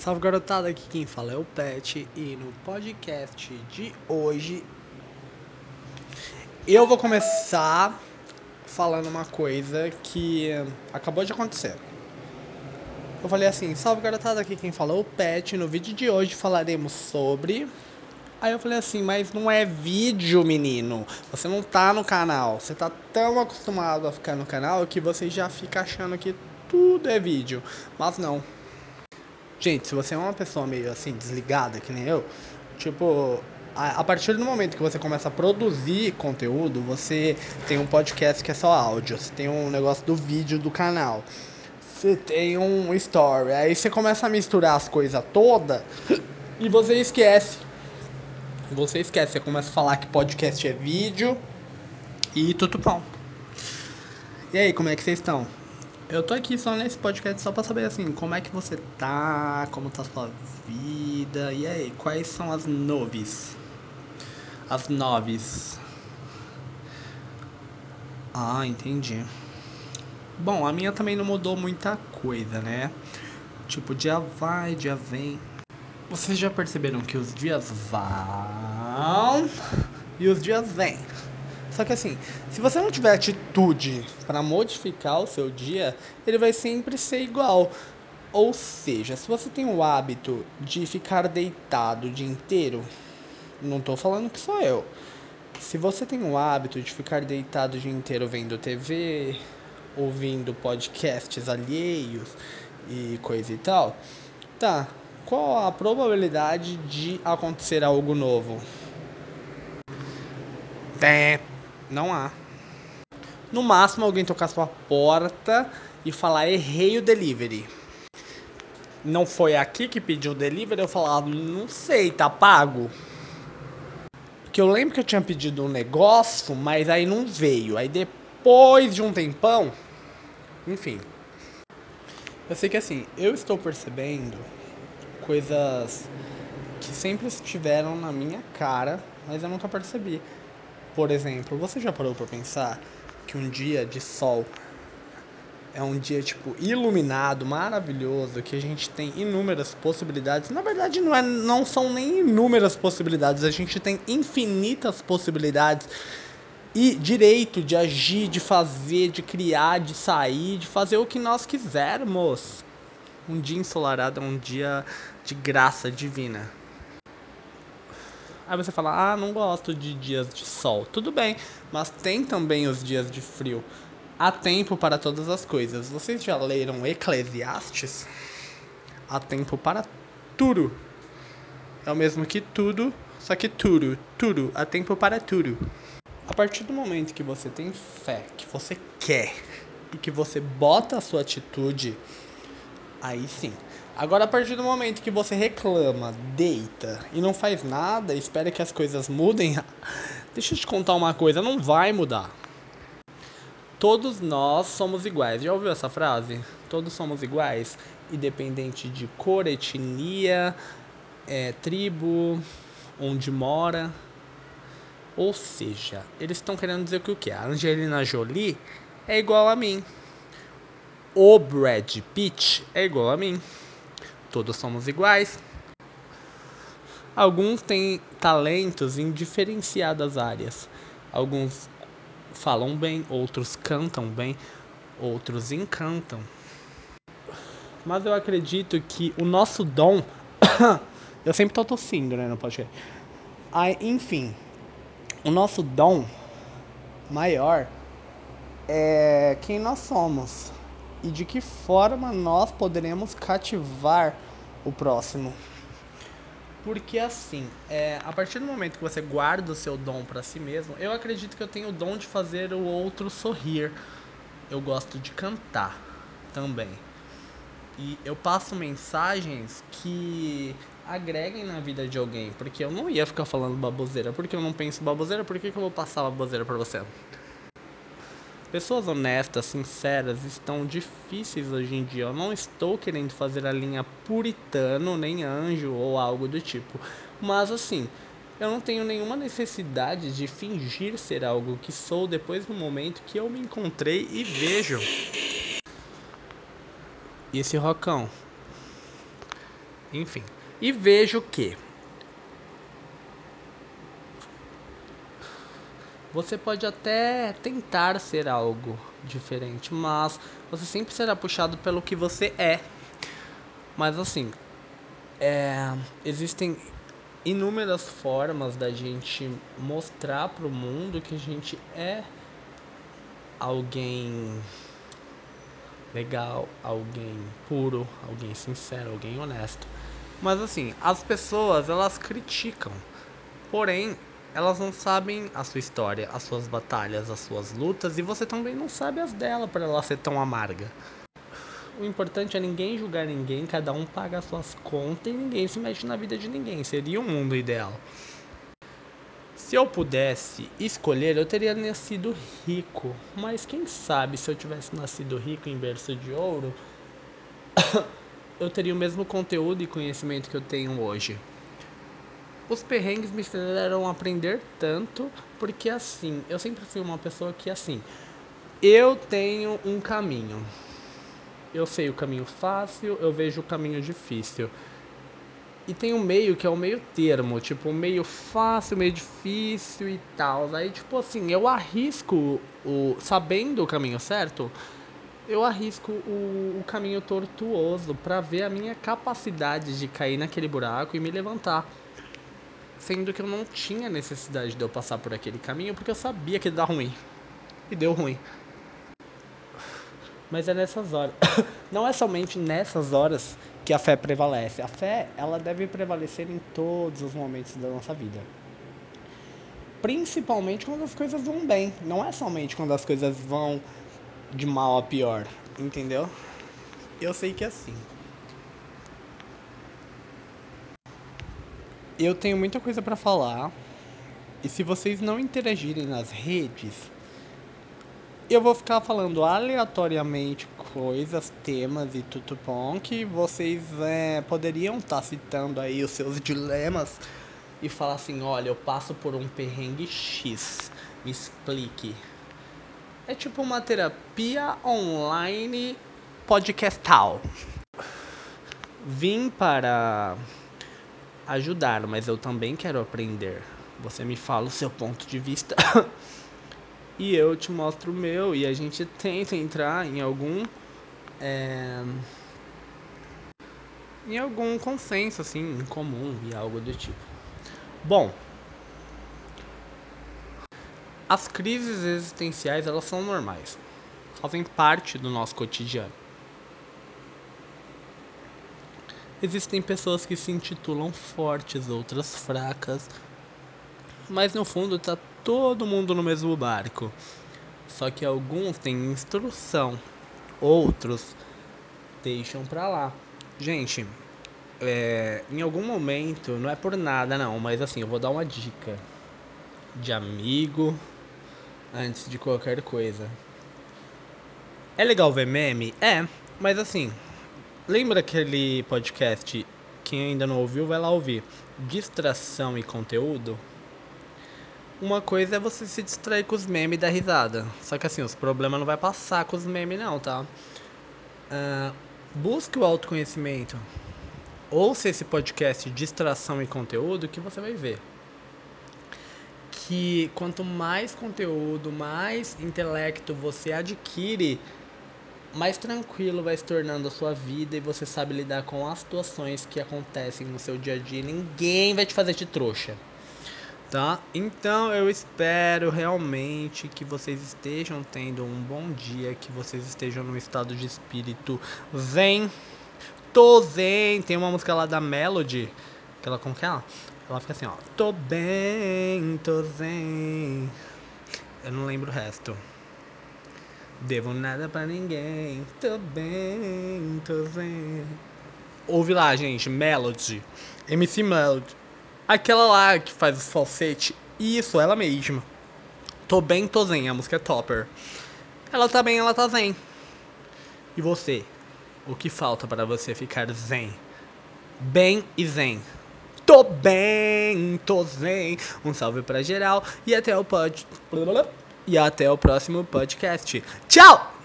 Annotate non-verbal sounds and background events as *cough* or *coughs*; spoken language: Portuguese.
Salve garotada, aqui quem fala é o Pet e no podcast de hoje eu vou começar falando uma coisa que acabou de acontecer. Eu falei assim, salve garotada, aqui quem fala é o Pet, no vídeo de hoje falaremos sobre... Aí eu falei assim, mas não é vídeo, menino. Você não tá no canal. Você tá tão acostumado a ficar no canal que você já fica achando que tudo é vídeo. Mas não, Gente, se você é uma pessoa meio assim, desligada, que nem eu, tipo, a, partir do momento que você começa a produzir conteúdo, você tem um podcast que é só áudio, você tem um negócio do vídeo do canal, você tem um story, aí você começa a misturar as coisas todas e você esquece. Você esquece, você começa a falar que podcast é vídeo e tudo bom. E aí, como é que vocês estão? Eu tô aqui só nesse podcast só pra saber assim, como é que você tá, como tá a sua vida, e aí, quais são as noves? As noves. Ah, entendi. Bom, a minha também não mudou muita coisa, né? Tipo, dia vai, dia vem. Vocês já perceberam que os dias vão e os dias vêm. Só que assim, se você não tiver atitude para modificar o seu dia, ele vai sempre ser igual. Ou seja, se você tem o hábito de ficar deitado o dia inteiro, não estou falando que sou eu. Se você tem o hábito de ficar deitado o dia inteiro vendo TV, ouvindo podcasts alheios e coisa e tal, tá. Qual a probabilidade de acontecer algo novo? Tem. Não há. No máximo, alguém tocar sua porta e falar: errei o delivery. Não foi aqui que pediu o delivery? Eu falava: não sei, tá pago? Porque eu lembro que eu tinha pedido um negócio, mas aí não veio. Aí depois de um tempão, enfim. Eu sei que assim, eu estou percebendo coisas que sempre estiveram na minha cara, mas eu nunca percebi. Por exemplo, você já parou para pensar que um dia de sol é um dia tipo iluminado, maravilhoso, que a gente tem inúmeras possibilidades. Na verdade, não, é, não são nem inúmeras possibilidades, a gente tem infinitas possibilidades e direito de agir, de fazer, de criar, de sair, de fazer o que nós quisermos. Um dia ensolarado é um dia de graça divina. Aí você fala, ah, não gosto de dias de sol. Tudo bem, mas tem também os dias de frio. Há tempo para todas as coisas. Vocês já leram Eclesiastes? Há tempo para tudo. É o mesmo que tudo, só que tudo, tudo, há tempo para tudo. A partir do momento que você tem fé, que você quer e que você bota a sua atitude, aí sim, Agora, a partir do momento que você reclama, deita e não faz nada, espera que as coisas mudem, *laughs* deixa eu te contar uma coisa: não vai mudar. Todos nós somos iguais. Já ouviu essa frase? Todos somos iguais, independente de cor, etnia, é, tribo, onde mora. Ou seja, eles estão querendo dizer que o que? A Angelina Jolie é igual a mim. O Brad Pitt é igual a mim. Todos somos iguais. Alguns têm talentos em diferenciadas áreas. Alguns falam bem, outros cantam bem, outros encantam. Mas eu acredito que o nosso dom. *coughs* eu sempre tô tossindo, né? Não pode Aí, enfim, o nosso dom maior é quem nós somos e de que forma nós poderemos cativar o próximo. Porque assim, é, a partir do momento que você guarda o seu dom para si mesmo, eu acredito que eu tenho o dom de fazer o outro sorrir. Eu gosto de cantar também. E eu passo mensagens que agreguem na vida de alguém. Porque eu não ia ficar falando baboseira. Porque eu não penso baboseira, por que, que eu vou passar baboseira pra você? Pessoas honestas, sinceras, estão difíceis hoje em dia. Eu não estou querendo fazer a linha puritano, nem anjo ou algo do tipo. Mas assim, eu não tenho nenhuma necessidade de fingir ser algo que sou depois do momento que eu me encontrei e vejo. E esse rocão? Enfim. E vejo que você pode até tentar ser algo diferente, mas você sempre será puxado pelo que você é. Mas assim, é, existem inúmeras formas da gente mostrar pro mundo que a gente é alguém legal, alguém puro, alguém sincero, alguém honesto. Mas assim, as pessoas elas criticam, porém elas não sabem a sua história, as suas batalhas, as suas lutas e você também não sabe as dela para ela ser tão amarga. O importante é ninguém julgar ninguém, cada um paga as suas contas e ninguém se mexe na vida de ninguém. Seria o um mundo ideal. Se eu pudesse escolher, eu teria nascido rico. Mas quem sabe se eu tivesse nascido rico em berço de ouro, *coughs* eu teria o mesmo conteúdo e conhecimento que eu tenho hoje. Os perrengues me fizeram aprender tanto, porque assim, eu sempre fui uma pessoa que assim, eu tenho um caminho. Eu sei o caminho fácil, eu vejo o caminho difícil. E tem um meio que é o meio termo, tipo, meio fácil, meio difícil e tal. Aí, tipo assim, eu arrisco o. Sabendo o caminho certo, eu arrisco o, o caminho tortuoso para ver a minha capacidade de cair naquele buraco e me levantar. Sendo que eu não tinha necessidade de eu passar por aquele caminho porque eu sabia que ia dar ruim. E deu ruim. Mas é nessas horas. *coughs* Não é somente nessas horas que a fé prevalece. A fé, ela deve prevalecer em todos os momentos da nossa vida. Principalmente quando as coisas vão bem. Não é somente quando as coisas vão de mal a pior. Entendeu? Eu sei que é assim. Eu tenho muita coisa para falar. E se vocês não interagirem nas redes, eu vou ficar falando aleatoriamente coisas, temas e tudo bom que vocês é, poderiam estar tá citando aí os seus dilemas e falar assim, olha, eu passo por um perrengue X, me explique. É tipo uma terapia online podcastal. Vim para ajudar, mas eu também quero aprender. Você me fala o seu ponto de vista *laughs* e eu te mostro o meu e a gente tenta entrar em algum é, em algum consenso assim em comum e algo do tipo. Bom, as crises existenciais elas são normais, fazem parte do nosso cotidiano. Existem pessoas que se intitulam fortes, outras fracas, mas no fundo tá todo mundo no mesmo barco. Só que alguns têm instrução, outros deixam pra lá. Gente, é, em algum momento, não é por nada não, mas assim, eu vou dar uma dica de amigo antes de qualquer coisa. É legal ver meme? É, mas assim, lembra aquele podcast? Quem ainda não ouviu, vai lá ouvir. Distração e conteúdo? Uma coisa é você se distrair com os memes da risada. Só que assim, os problemas não vai passar com os memes não, tá? Uh, busque o autoconhecimento. Ouça esse podcast Distração e Conteúdo que você vai ver. Que quanto mais conteúdo, mais intelecto você adquire, mais tranquilo vai se tornando a sua vida e você sabe lidar com as situações que acontecem no seu dia a dia. Ninguém vai te fazer de trouxa tá? Então eu espero realmente que vocês estejam tendo um bom dia, que vocês estejam num estado de espírito zen. Tô zen, tem uma música lá da Melody, que ela como que é ela? Ela fica assim, ó, tô bem, tô zen. Eu não lembro o resto. Devo nada pra ninguém. Tô bem, tô zen. Ouve lá, gente, Melody. MC Melody. Aquela lá que faz o falsete. Isso, ela mesma. Tô bem, tô zen. A música é topper. Ela tá bem, ela tá zen. E você? O que falta para você ficar zen? Bem e zen. Tô bem, tô zen. Um salve pra geral. E até o pod... E até o próximo podcast. Tchau!